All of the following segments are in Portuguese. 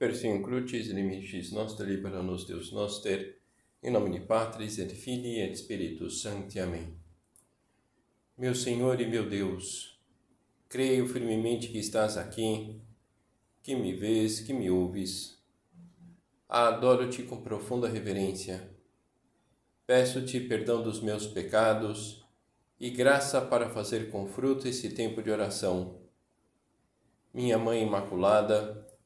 Persino crucis limicis nostri libera nos Deus noster, em nome de Patris et Filii et Spiritus Sancti. Amém. Meu Senhor e meu Deus, creio firmemente que estás aqui, que me vês, que me ouves. Adoro-te com profunda reverência. Peço-te perdão dos meus pecados e graça para fazer com fruto esse tempo de oração. Minha Mãe Imaculada,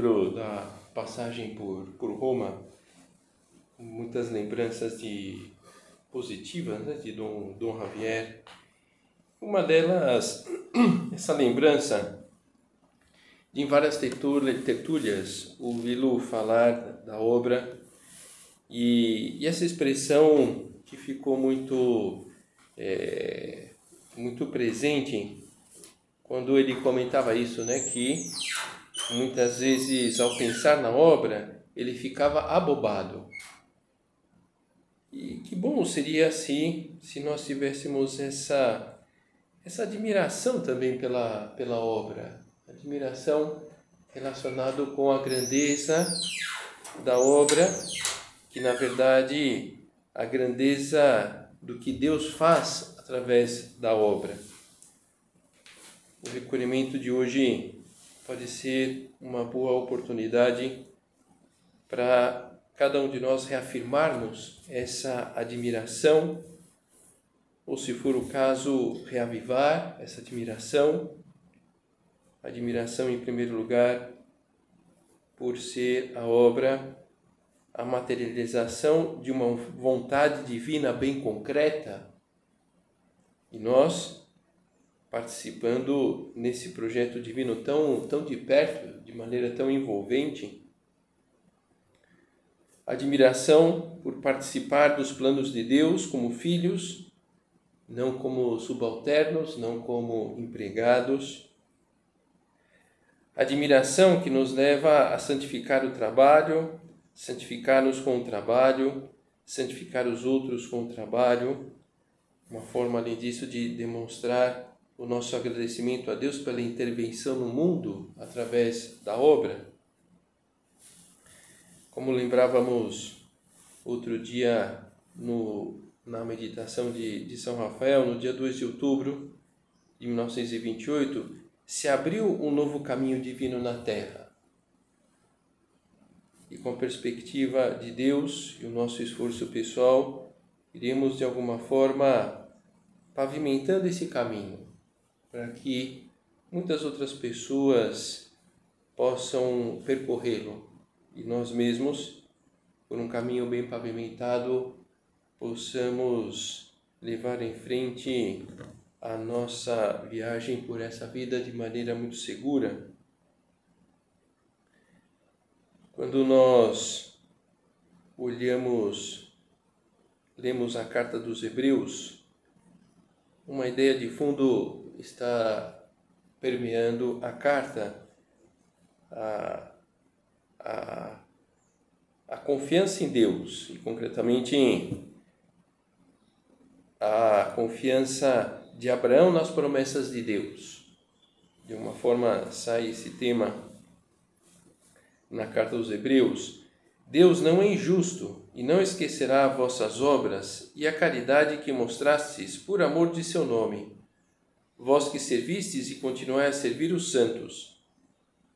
Lembro da passagem por, por Roma, muitas lembranças de positivas né, de Dom, Dom Javier. Uma delas, essa lembrança de em várias tertúlias ouvi-lo falar da obra e, e, essa expressão que ficou muito, é, muito presente quando ele comentava isso, né, que muitas vezes, ao pensar na obra, ele ficava abobado. E que bom seria assim se nós tivéssemos essa essa admiração também pela pela obra, admiração relacionado com a grandeza da obra, que na verdade a grandeza do que Deus faz através da obra. O recolhimento de hoje pode ser uma boa oportunidade para cada um de nós reafirmarmos essa admiração, ou se for o caso, reavivar essa admiração. Admiração, em primeiro lugar, por ser a obra, a materialização de uma vontade divina bem concreta. E nós, participando nesse projeto divino tão, tão de perto, de maneira tão envolvente. Admiração por participar dos planos de Deus como filhos, não como subalternos, não como empregados. Admiração que nos leva a santificar o trabalho, santificar-nos com o trabalho, santificar os outros com o trabalho, uma forma, além disso, de demonstrar o nosso agradecimento a Deus pela intervenção no mundo através da obra. Como lembrávamos outro dia no, na meditação de, de São Rafael, no dia 2 de outubro de 1928, se abriu um novo caminho divino na Terra. E com a perspectiva de Deus e o nosso esforço pessoal, iremos de alguma forma pavimentando esse caminho para que muitas outras pessoas possam percorrê-lo e nós mesmos, por um caminho bem pavimentado, possamos levar em frente a nossa viagem por essa vida de maneira muito segura. Quando nós olhamos, lemos a carta dos Hebreus, uma ideia de fundo está permeando a carta, a, a, a confiança em Deus, e concretamente em a confiança de Abraão nas promessas de Deus. De uma forma sai esse tema na carta aos Hebreus. Deus não é injusto e não esquecerá vossas obras e a caridade que mostrastes por amor de seu nome vós que servistes e continuais a servir os santos.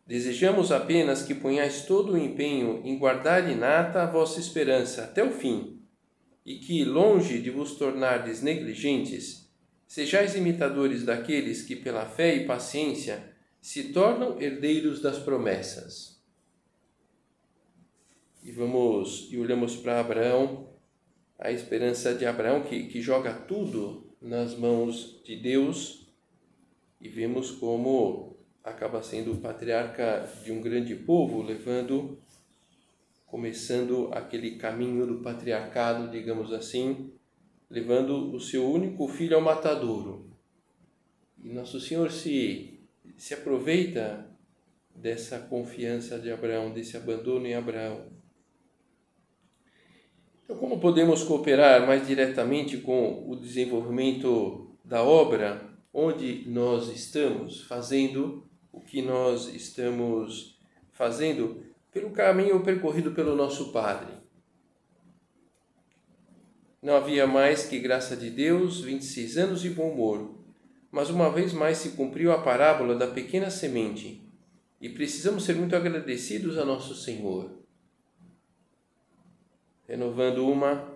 Desejamos apenas que ponhais todo o empenho em guardar inata a vossa esperança até o fim, e que, longe de vos tornardes negligentes, sejais imitadores daqueles que, pela fé e paciência, se tornam herdeiros das promessas. E vamos e olhamos para Abraão, a esperança de Abraão que, que joga tudo nas mãos de Deus e vemos como acaba sendo o patriarca de um grande povo, levando, começando aquele caminho do patriarcado, digamos assim, levando o seu único filho ao matadouro. E Nosso Senhor se, se aproveita dessa confiança de Abraão, desse abandono em Abraão. Então, como podemos cooperar mais diretamente com o desenvolvimento da obra onde nós estamos fazendo o que nós estamos fazendo pelo caminho percorrido pelo nosso Padre? Não havia mais que graça de Deus, 26 anos de bom humor, mas uma vez mais se cumpriu a parábola da pequena semente e precisamos ser muito agradecidos a nosso Senhor, renovando uma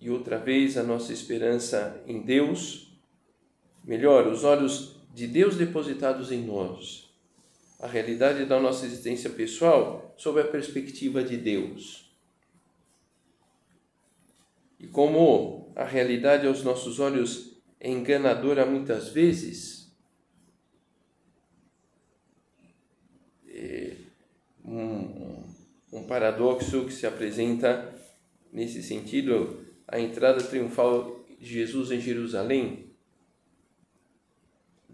e outra vez a nossa esperança em Deus, melhor, os olhos de Deus depositados em nós, a realidade da nossa existência pessoal sob a perspectiva de Deus. E como a realidade aos nossos olhos é enganadora muitas vezes, um, um paradoxo que se apresenta nesse sentido, a entrada triunfal de Jesus em Jerusalém.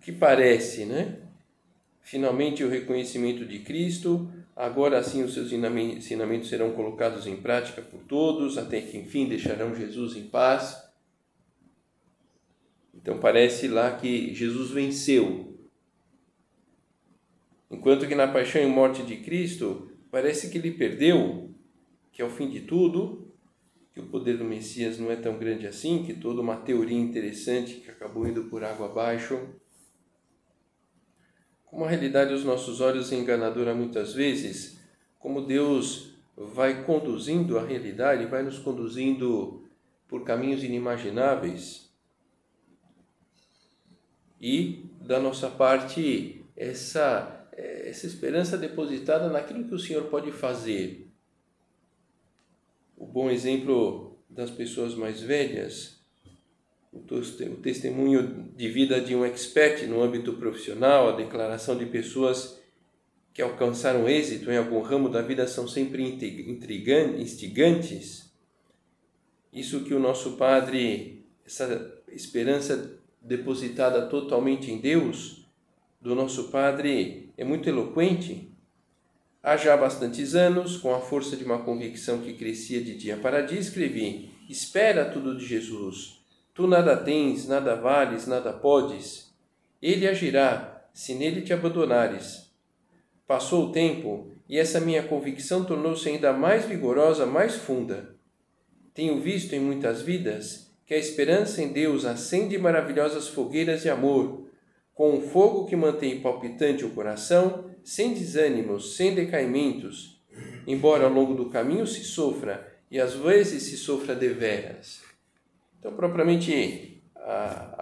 Que parece, né? Finalmente o reconhecimento de Cristo, agora sim os seus ensinamentos serão colocados em prática por todos, até que enfim deixarão Jesus em paz. Então parece lá que Jesus venceu Enquanto que na paixão e morte de Cristo, parece que ele perdeu, que ao fim de tudo, que o poder do Messias não é tão grande assim, que toda uma teoria interessante que acabou indo por água abaixo. Como a realidade aos nossos olhos é enganadora muitas vezes, como Deus vai conduzindo a realidade, vai nos conduzindo por caminhos inimagináveis. E, da nossa parte, essa essa esperança depositada naquilo que o Senhor pode fazer. O bom exemplo das pessoas mais velhas, o testemunho de vida de um expert no âmbito profissional, a declaração de pessoas que alcançaram êxito em algum ramo da vida são sempre instigantes. Isso que o nosso Padre, essa esperança depositada totalmente em Deus, do nosso Padre é muito eloquente. Há já bastantes anos, com a força de uma convicção que crescia de dia para dia, escrevi: Espera tudo de Jesus. Tu nada tens, nada vales, nada podes. Ele agirá, se nele te abandonares. Passou o tempo e essa minha convicção tornou-se ainda mais vigorosa, mais funda. Tenho visto em muitas vidas que a esperança em Deus acende maravilhosas fogueiras de amor com um fogo que mantém palpitante o coração, sem desânimos, sem decaimentos, embora ao longo do caminho se sofra e às vezes se sofra deveras. Então, propriamente, a,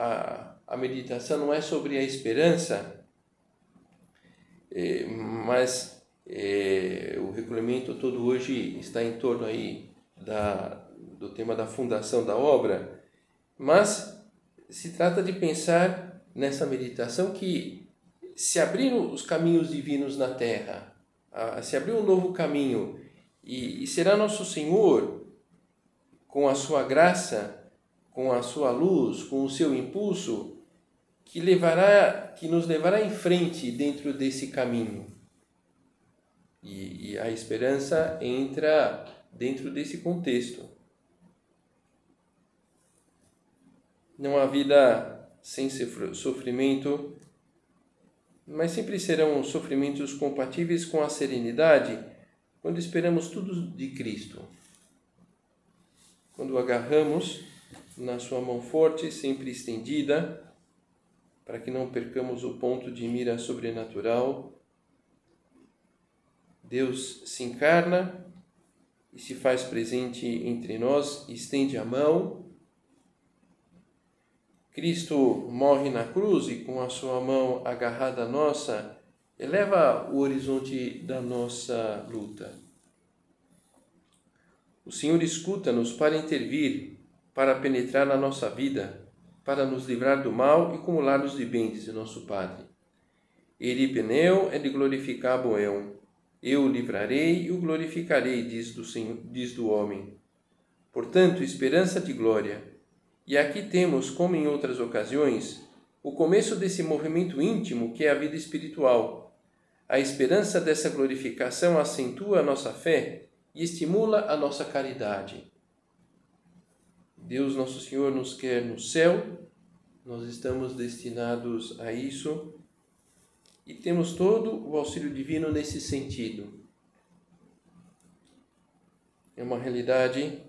a, a meditação não é sobre a esperança, é, mas é, o recolhimento todo hoje está em torno aí da, do tema da fundação da obra, mas se trata de pensar nessa meditação que se abriram os caminhos divinos na terra, se abriu um novo caminho e, e será nosso Senhor, com a sua graça, com a sua luz, com o seu impulso, que levará, que nos levará em frente dentro desse caminho. E, e a esperança entra dentro desse contexto. Não há vida sem sofrimento, mas sempre serão sofrimentos compatíveis com a serenidade quando esperamos tudo de Cristo. Quando agarramos na sua mão forte, sempre estendida, para que não percamos o ponto de mira sobrenatural. Deus se encarna e se faz presente entre nós, estende a mão Cristo morre na cruz e com a sua mão agarrada à nossa, eleva o horizonte da nossa luta. O Senhor escuta-nos para intervir, para penetrar na nossa vida, para nos livrar do mal e acumular-nos de diz o nosso Padre. Eripeneu é de glorificabo eu. Eu o livrarei e o glorificarei, diz do, Senhor, diz do homem. Portanto, esperança de glória. E aqui temos, como em outras ocasiões, o começo desse movimento íntimo que é a vida espiritual. A esperança dessa glorificação acentua a nossa fé e estimula a nossa caridade. Deus Nosso Senhor nos quer no céu, nós estamos destinados a isso e temos todo o auxílio divino nesse sentido. É uma realidade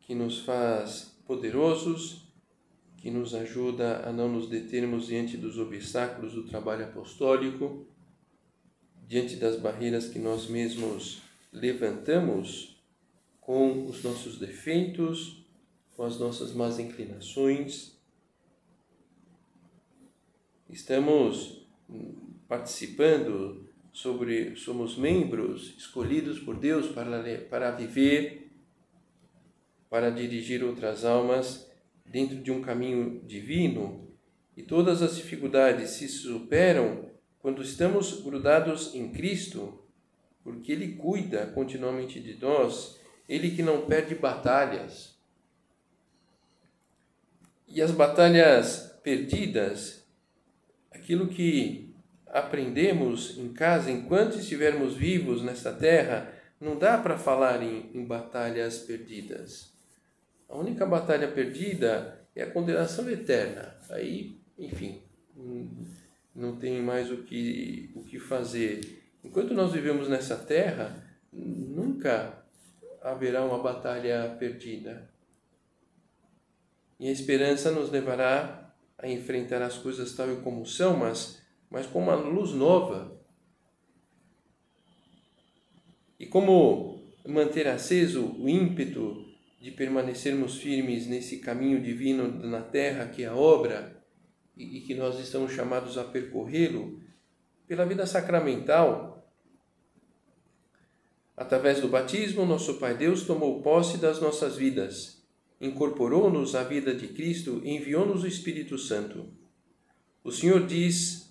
que nos faz poderosos, que nos ajuda a não nos determos diante dos obstáculos do trabalho apostólico, diante das barreiras que nós mesmos levantamos com os nossos defeitos, com as nossas más inclinações. Estamos participando sobre somos membros escolhidos por Deus para para viver para dirigir outras almas dentro de um caminho divino e todas as dificuldades se superam quando estamos grudados em Cristo, porque ele cuida continuamente de nós, ele que não perde batalhas. E as batalhas perdidas, aquilo que aprendemos em casa, enquanto estivermos vivos nesta terra, não dá para falar em, em batalhas perdidas. A única batalha perdida é a condenação eterna. Aí, enfim, não tem mais o que, o que fazer. Enquanto nós vivemos nessa terra, nunca haverá uma batalha perdida. E a esperança nos levará a enfrentar as coisas tal e como são, mas mas com uma luz nova. E como manter aceso o ímpeto de permanecermos firmes nesse caminho divino na terra que é a obra e que nós estamos chamados a percorrê-lo pela vida sacramental. Através do batismo, nosso Pai Deus tomou posse das nossas vidas, incorporou-nos à vida de Cristo e enviou-nos o Espírito Santo. O Senhor diz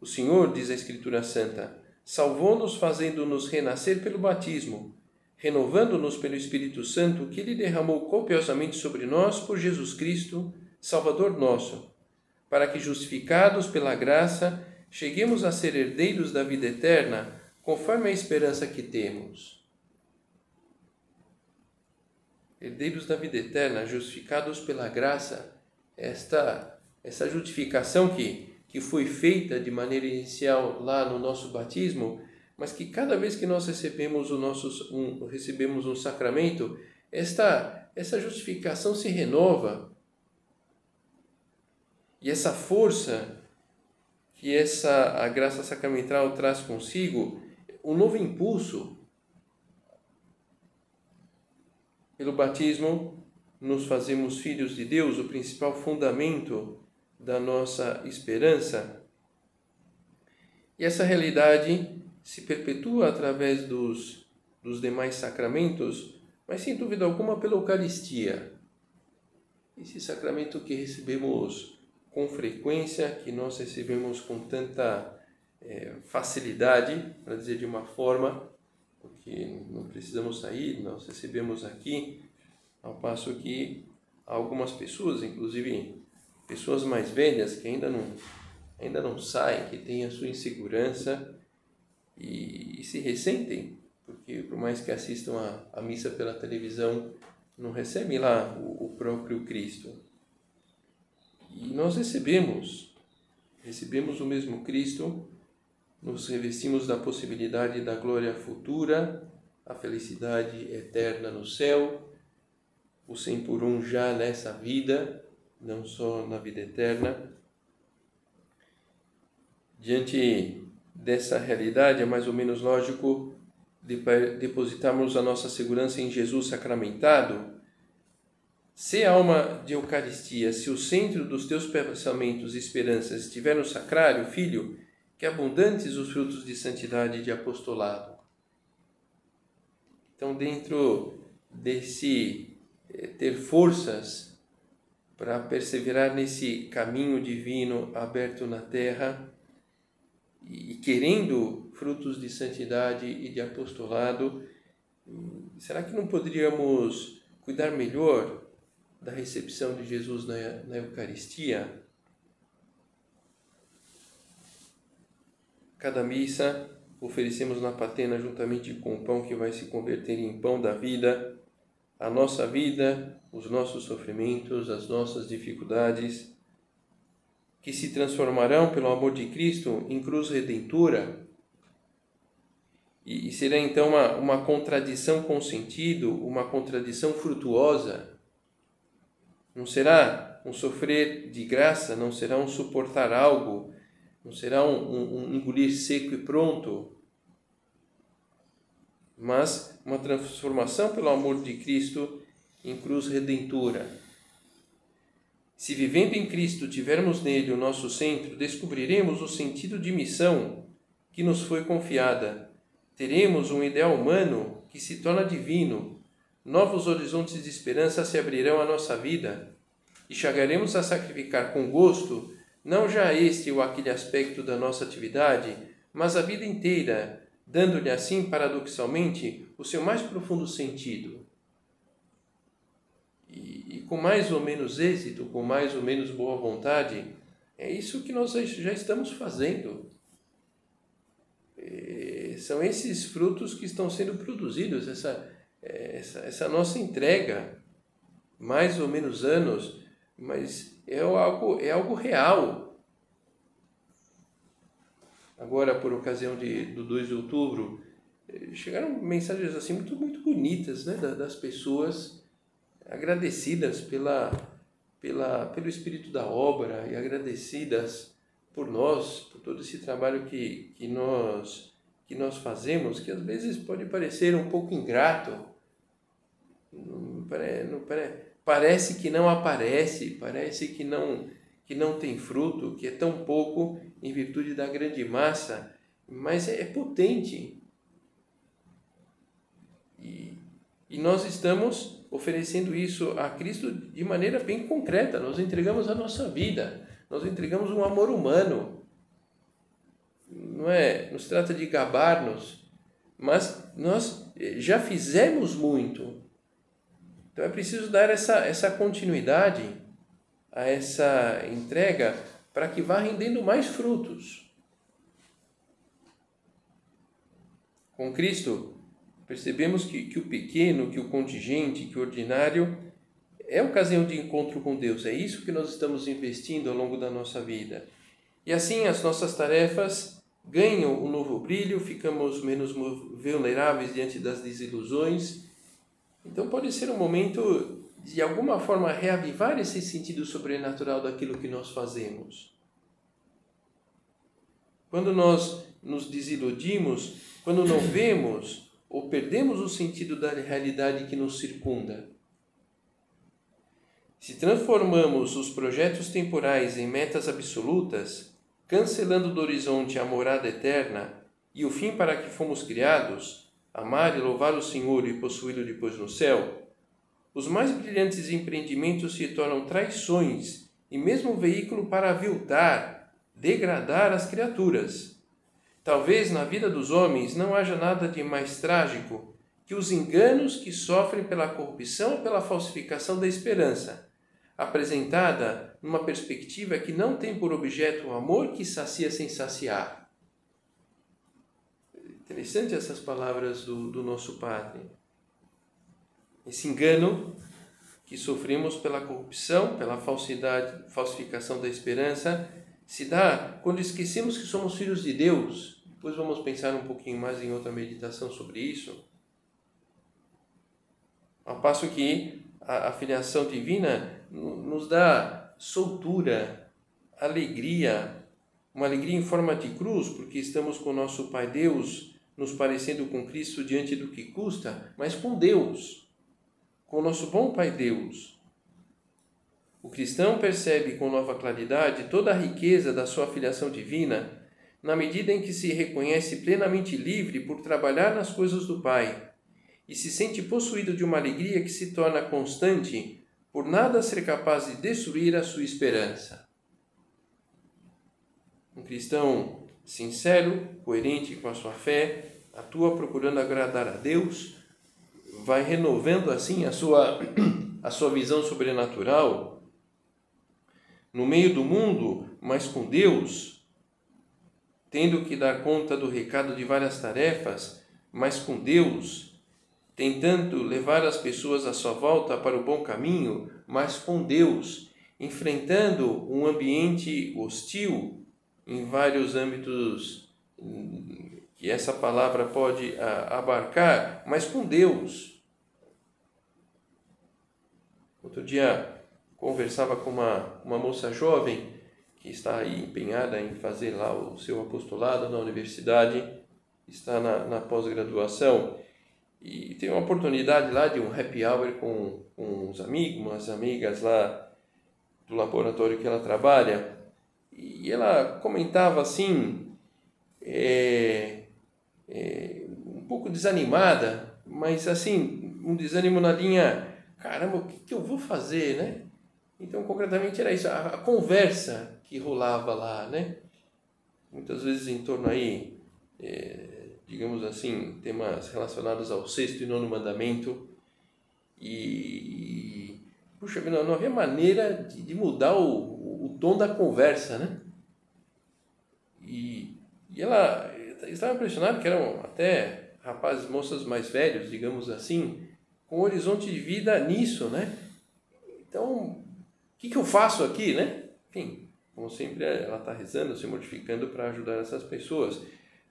o Senhor, diz a Escritura Santa, salvou-nos fazendo-nos renascer pelo batismo, renovando-nos pelo Espírito Santo que Ele derramou copiosamente sobre nós por Jesus Cristo, Salvador nosso, para que, justificados pela graça, cheguemos a ser herdeiros da vida eterna, conforme a esperança que temos. Herdeiros da vida eterna, justificados pela graça, esta essa justificação que que foi feita de maneira inicial lá no nosso batismo, mas que cada vez que nós recebemos o nosso um, recebemos um sacramento, esta essa justificação se renova. E essa força que essa a graça sacramental traz consigo, um novo impulso. Pelo batismo, nos fazemos filhos de Deus, o principal fundamento da nossa esperança. E essa realidade se perpetua através dos, dos demais sacramentos, mas sem dúvida alguma pela Eucaristia. Esse sacramento que recebemos com frequência, que nós recebemos com tanta é, facilidade, para dizer de uma forma, porque não precisamos sair, nós recebemos aqui, ao passo que algumas pessoas, inclusive pessoas mais velhas que ainda não, ainda não saem, que têm a sua insegurança e, e se ressentem, porque por mais que assistam a, a missa pela televisão, não recebem lá o, o próprio Cristo. E nós recebemos, recebemos o mesmo Cristo, nos revestimos da possibilidade da glória futura, a felicidade eterna no céu, o 100 por um já nessa vida não só na vida eterna. Diante dessa realidade, é mais ou menos lógico depositarmos a nossa segurança em Jesus sacramentado. Se a alma de Eucaristia, se o centro dos teus pensamentos e esperanças estiver no sacrário, filho, que abundantes os frutos de santidade e de apostolado. Então, dentro desse eh, ter forças para perseverar nesse caminho divino aberto na terra e querendo frutos de santidade e de apostolado, será que não poderíamos cuidar melhor da recepção de Jesus na, na Eucaristia? Cada missa oferecemos na patena juntamente com o pão que vai se converter em pão da vida, a nossa vida, os nossos sofrimentos, as nossas dificuldades, que se transformarão pelo amor de Cristo em cruz redentora. E, será então uma, uma contradição com sentido, uma contradição frutuosa. Não será um sofrer de graça, não será um suportar algo, não será um, um, um engolir seco e pronto, mas uma transformação pelo amor de Cristo em cruz redentora. Se vivendo em Cristo tivermos nele o nosso centro, descobriremos o sentido de missão que nos foi confiada. Teremos um ideal humano que se torna divino. Novos horizontes de esperança se abrirão à nossa vida e chegaremos a sacrificar com gosto não já este ou aquele aspecto da nossa atividade, mas a vida inteira, dando-lhe assim, paradoxalmente, o seu mais profundo sentido. E, e, com mais ou menos êxito, com mais ou menos boa vontade, é isso que nós já estamos fazendo. E são esses frutos que estão sendo produzidos, essa, essa, essa nossa entrega, mais ou menos anos, mas é algo, é algo real. Agora, por ocasião de, do 2 de outubro, eh, chegaram mensagens assim muito, muito bonitas né, das pessoas agradecidas pela, pela, pelo espírito da obra e agradecidas por nós, por todo esse trabalho que, que, nós, que nós fazemos, que às vezes pode parecer um pouco ingrato, não, não, parece que não aparece, parece que não, que não tem fruto, que é tão pouco em virtude da grande massa, mas é, é potente. E, e nós estamos oferecendo isso a Cristo de maneira bem concreta. Nós entregamos a nossa vida, nós entregamos um amor humano. Não é, nos trata de gabar-nos, mas nós já fizemos muito então é preciso dar essa, essa continuidade a essa entrega para que vá rendendo mais frutos. Com Cristo, percebemos que, que o pequeno, que o contingente, que o ordinário é ocasião de encontro com Deus. É isso que nós estamos investindo ao longo da nossa vida. E assim as nossas tarefas ganham um novo brilho, ficamos menos vulneráveis diante das desilusões então pode ser um momento de alguma forma reavivar esse sentido sobrenatural daquilo que nós fazemos. Quando nós nos desiludimos, quando não vemos ou perdemos o sentido da realidade que nos circunda. Se transformamos os projetos temporais em metas absolutas, cancelando do horizonte a morada eterna e o fim para que fomos criados, amar e louvar o Senhor e possuí-lo depois no céu, os mais brilhantes empreendimentos se tornam traições e mesmo veículo para aviltar, degradar as criaturas. Talvez na vida dos homens não haja nada de mais trágico que os enganos que sofrem pela corrupção ou pela falsificação da esperança, apresentada numa perspectiva que não tem por objeto o amor que sacia sem saciar Interessante essas palavras do, do nosso Padre. Esse engano que sofremos pela corrupção, pela falsidade, falsificação da esperança, se dá quando esquecemos que somos filhos de Deus. Depois vamos pensar um pouquinho mais em outra meditação sobre isso. Ao passo que a, a filiação divina nos dá soltura, alegria, uma alegria em forma de cruz, porque estamos com o nosso Pai Deus nos parecendo com Cristo diante do que custa, mas com Deus, com o nosso bom Pai Deus. O cristão percebe com nova claridade toda a riqueza da sua filiação divina na medida em que se reconhece plenamente livre por trabalhar nas coisas do Pai e se sente possuído de uma alegria que se torna constante por nada ser capaz de destruir a sua esperança. Um cristão sincero, coerente com a sua fé, atua procurando agradar a Deus, vai renovando assim a sua, a sua visão sobrenatural no meio do mundo, mas com Deus, tendo que dar conta do recado de várias tarefas, mas com Deus, tentando levar as pessoas à sua volta para o bom caminho, mas com Deus, enfrentando um ambiente hostil em vários âmbitos que essa palavra pode abarcar, mas com Deus. Outro dia conversava com uma, uma moça jovem que está aí empenhada em fazer lá o seu apostolado na universidade, está na, na pós-graduação e tem uma oportunidade lá de um happy hour com, com uns amigos, umas amigas lá do laboratório que ela trabalha e ela comentava assim, é, é, um pouco desanimada, mas assim, um desânimo na linha, caramba, o que, que eu vou fazer, né? Então, concretamente era isso, a, a, conversa que rolava lá, né? Muitas vezes em torno aí, é, digamos assim, temas relacionados ao sexto e nono mandamento e, puxa, não, não havia maneira de, de mudar o, o tom da conversa, né? E, e ela estava impressionada que eram até rapazes, moças mais velhos, digamos assim, com um horizonte de vida nisso, né? Então, o que, que eu faço aqui, né? Enfim, como sempre, ela está rezando, se mortificando para ajudar essas pessoas.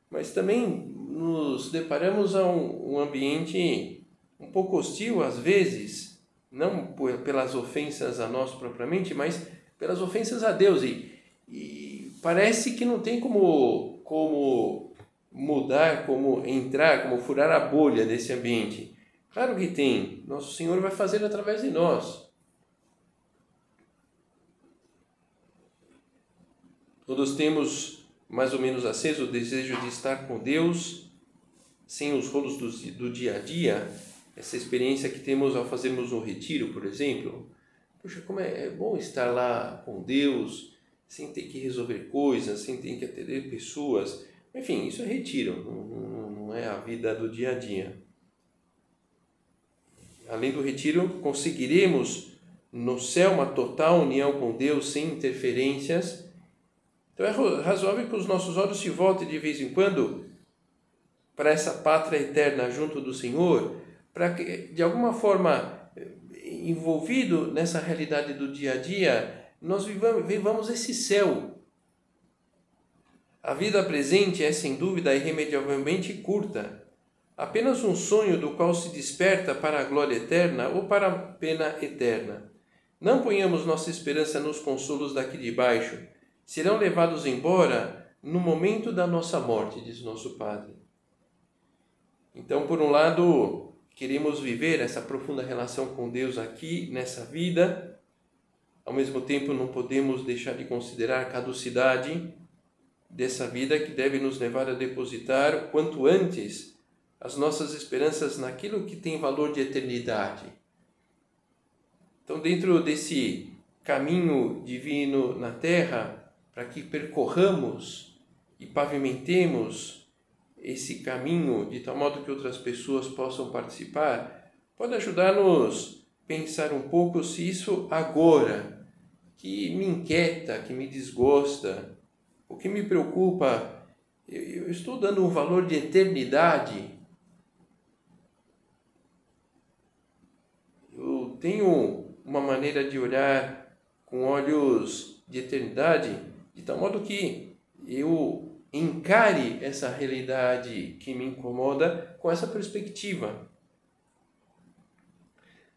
Mas também nos deparamos a um, um ambiente um pouco hostil, às vezes, não pelas ofensas a nós propriamente, mas pelas ofensas a Deus. E, e parece que não tem como, como mudar, como entrar, como furar a bolha desse ambiente. Claro que tem. Nosso Senhor vai fazer através de nós. Todos temos mais ou menos aceso o desejo de estar com Deus, sem os rolos do, do dia a dia. Essa experiência que temos ao fazermos um retiro, por exemplo. Poxa, como é, é bom estar lá com Deus, sem ter que resolver coisas, sem ter que atender pessoas. Enfim, isso é retiro, não, não é a vida do dia a dia. Além do retiro, conseguiremos no céu uma total união com Deus sem interferências. Então é razoável que os nossos olhos se voltem de vez em quando para essa pátria eterna junto do Senhor, para que de alguma forma envolvido nessa realidade do dia a dia, nós vivamos, vivamos esse céu. A vida presente é sem dúvida irremediavelmente curta, apenas um sonho do qual se desperta para a glória eterna ou para a pena eterna. Não ponhamos nossa esperança nos consolos daqui de baixo, serão levados embora no momento da nossa morte, diz nosso Padre. Então, por um lado, queremos viver essa profunda relação com Deus aqui nessa vida, ao mesmo tempo, não podemos deixar de considerar a caducidade dessa vida que deve nos levar a depositar quanto antes as nossas esperanças naquilo que tem valor de eternidade. Então, dentro desse caminho divino na terra, para que percorramos e pavimentemos esse caminho de tal modo que outras pessoas possam participar, pode ajudar-nos pensar um pouco se isso agora que me inquieta, que me desgosta, o que me preocupa, eu, estou dando um valor de eternidade. Eu tenho uma maneira de olhar com olhos de eternidade, de tal modo que eu encare essa realidade que me incomoda com essa perspectiva.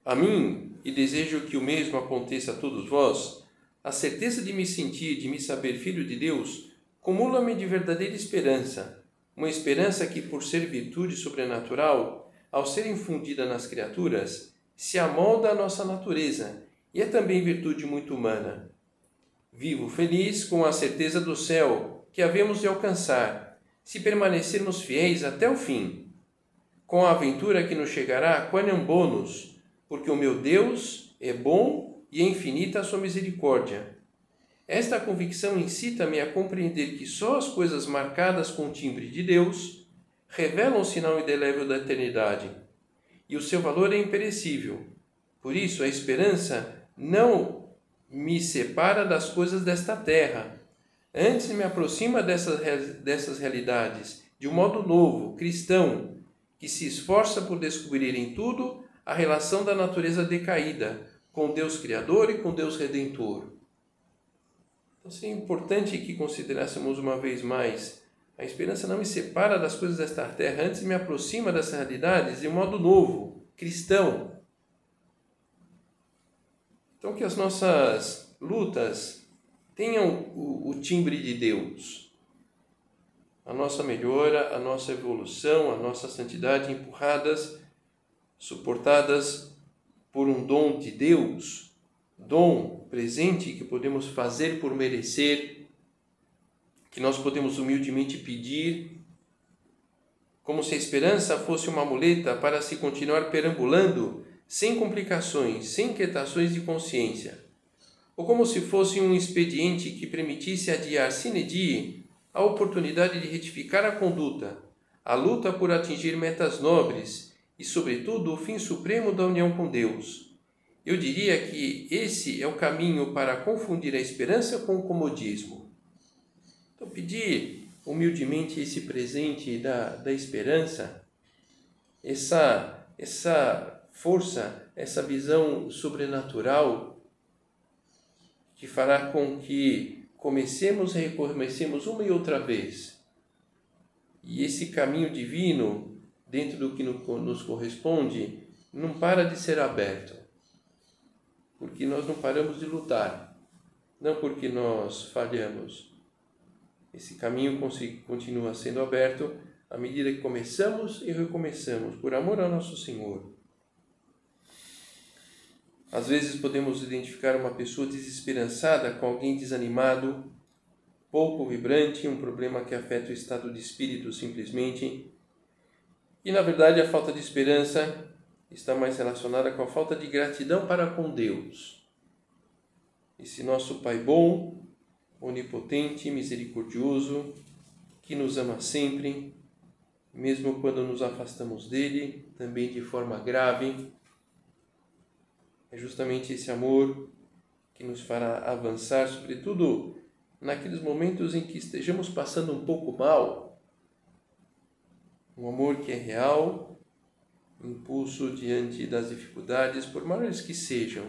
A mim, e desejo que o mesmo aconteça a todos vós, a certeza de me sentir, de me saber filho de Deus, cumula-me de verdadeira esperança, uma esperança que, por ser virtude sobrenatural, ao ser infundida nas criaturas, se amolda à nossa natureza e é também virtude muito humana. Vivo feliz com a certeza do céu que havemos de alcançar, se permanecermos fiéis até o fim, com a aventura que nos chegará quaniam bônus, porque o meu Deus é bom e é infinita a sua misericórdia. Esta convicção incita-me a compreender que só as coisas marcadas com o timbre de Deus revelam o sinal indelével da eternidade, e o seu valor é imperecível. Por isso, a esperança não me separa das coisas desta terra, antes me aproxima dessas, dessas realidades de um modo novo, cristão, que se esforça por descobrir em tudo a relação da natureza decaída com Deus Criador e com Deus Redentor. Então, seria importante que considerássemos uma vez mais a esperança não me separa das coisas desta terra, antes me aproxima dessas realidades de um modo novo, cristão. Então, que as nossas lutas tenham o, o timbre de Deus. A nossa melhora, a nossa evolução, a nossa santidade empurradas, suportadas por um dom de Deus, dom presente que podemos fazer por merecer, que nós podemos humildemente pedir, como se a esperança fosse uma muleta para se continuar perambulando sem complicações, sem inquietações de consciência, ou como se fosse um expediente que permitisse adiar sine die a oportunidade de retificar a conduta, a luta por atingir metas nobres e, sobretudo, o fim supremo da união com Deus eu diria que esse é o caminho para confundir a esperança com o comodismo. Então, pedir humildemente esse presente da, da esperança, essa, essa força, essa visão sobrenatural que fará com que comecemos e recomecemos uma e outra vez. E esse caminho divino, dentro do que nos corresponde, não para de ser aberto porque nós não paramos de lutar, não porque nós falhamos. Esse caminho continua sendo aberto à medida que começamos e recomeçamos, por amor ao nosso Senhor. Às vezes podemos identificar uma pessoa desesperançada com alguém desanimado, pouco vibrante, um problema que afeta o estado de espírito simplesmente. E na verdade a falta de esperança está mais relacionada com a falta de gratidão para com Deus. Esse nosso Pai bom, onipotente, misericordioso, que nos ama sempre, mesmo quando nos afastamos dele, também de forma grave. É justamente esse amor que nos fará avançar, sobretudo naqueles momentos em que estejamos passando um pouco mal. Um amor que é real, impulso diante das dificuldades, por maiores que sejam.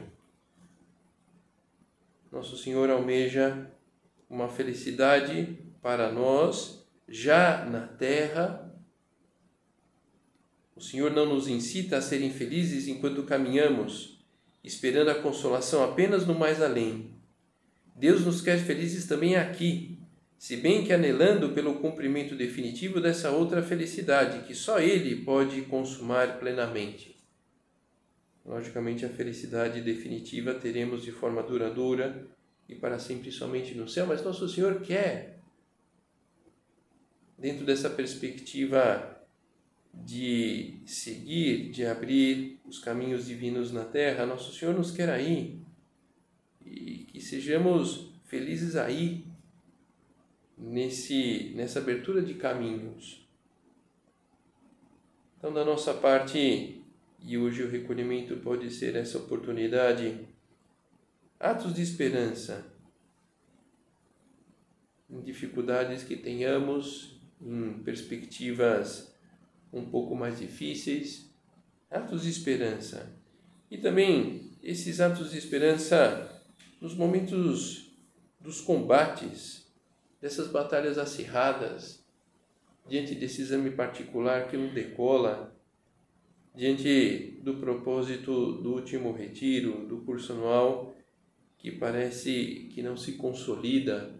Nosso Senhor almeja uma felicidade para nós já na terra. O Senhor não nos incita a ser infelizes enquanto caminhamos, esperando a consolação apenas no mais além. Deus nos quer felizes também aqui, se bem que anelando pelo cumprimento definitivo dessa outra felicidade que só Ele pode consumar plenamente. Logicamente, a felicidade definitiva teremos de forma duradoura e para sempre somente no céu, mas Nosso Senhor quer, dentro dessa perspectiva de seguir, de abrir os caminhos divinos na terra, Nosso Senhor nos quer aí e que sejamos felizes aí nesse, nessa abertura de caminhos. Então, da nossa parte, e hoje o recolhimento pode ser essa oportunidade, atos de esperança em dificuldades que tenhamos, em perspectivas um pouco mais difíceis, atos de esperança. E também esses atos de esperança nos momentos dos combates, dessas batalhas acirradas, diante desse exame particular que não decola, diante do propósito do último retiro, do curso anual, que parece que não se consolida.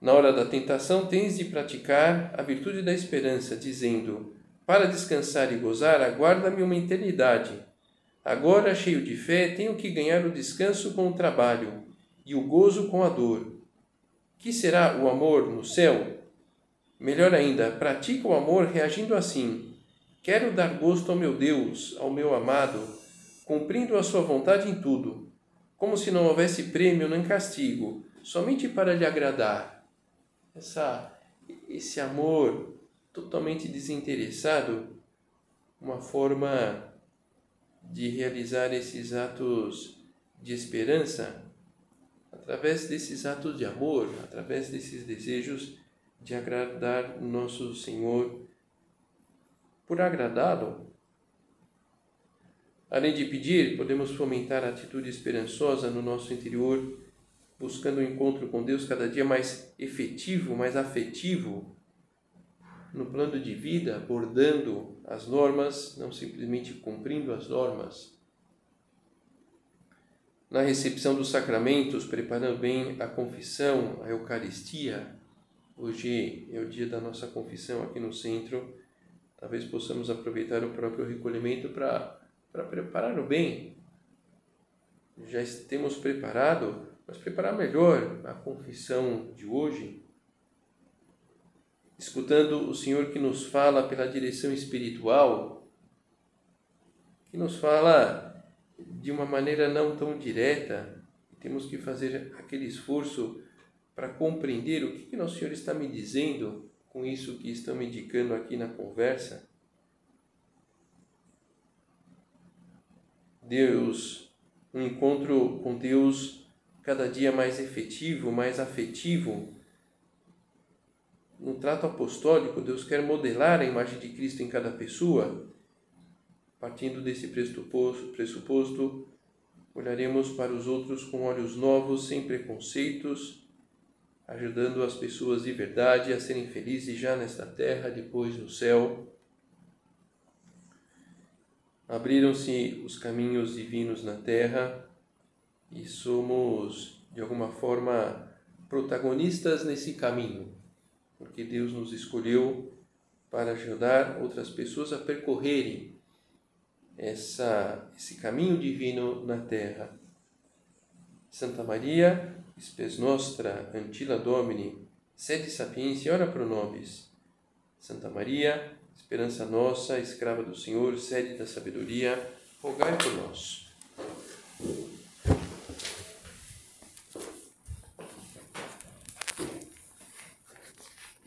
Na hora da tentação, tens de praticar a virtude da esperança, dizendo: Para descansar e gozar, aguarda-me uma eternidade. Agora, cheio de fé, tenho que ganhar o descanso com o trabalho e o gozo com a dor que será o amor no céu? Melhor ainda, pratica o amor reagindo assim: Quero dar gosto ao meu Deus, ao meu amado, cumprindo a sua vontade em tudo. como se não houvesse prêmio nem castigo, somente para lhe agradar. Essa, esse amor totalmente desinteressado, uma forma de realizar esses atos de esperança através desses atos de amor, através desses desejos de agradar nosso Senhor. Por agradá-lo, além de pedir, podemos fomentar a atitude esperançosa no nosso interior, buscando um encontro com Deus cada dia mais efetivo, mais afetivo no plano de vida, abordando as normas, não simplesmente cumprindo as normas na recepção dos sacramentos, preparando bem a confissão, a Eucaristia. Hoje é o dia da nossa confissão aqui no centro. Talvez possamos aproveitar o próprio recolhimento para preparar o bem. Já temos preparado, mas preparar melhor a confissão de hoje. Escutando o Senhor que nos fala pela direção espiritual, que nos fala de uma maneira não tão direta, temos que fazer aquele esforço para compreender o que, que Nosso Senhor está me dizendo com isso que estão me indicando aqui na conversa. Deus, um encontro com Deus cada dia mais efetivo, mais afetivo. No trato apostólico, Deus quer modelar a imagem de Cristo em cada pessoa Partindo desse pressuposto, pressuposto, olharemos para os outros com olhos novos, sem preconceitos, ajudando as pessoas de verdade a serem felizes já nesta terra, depois no céu. Abriram-se os caminhos divinos na terra e somos, de alguma forma, protagonistas nesse caminho, porque Deus nos escolheu para ajudar outras pessoas a percorrerem essa, esse caminho divino na terra. Santa Maria, spes nostra antila Domini, sede sapientia, ora pro nobis. Santa Maria, esperança nossa, escrava do Senhor, sede da sabedoria, rogai por nós.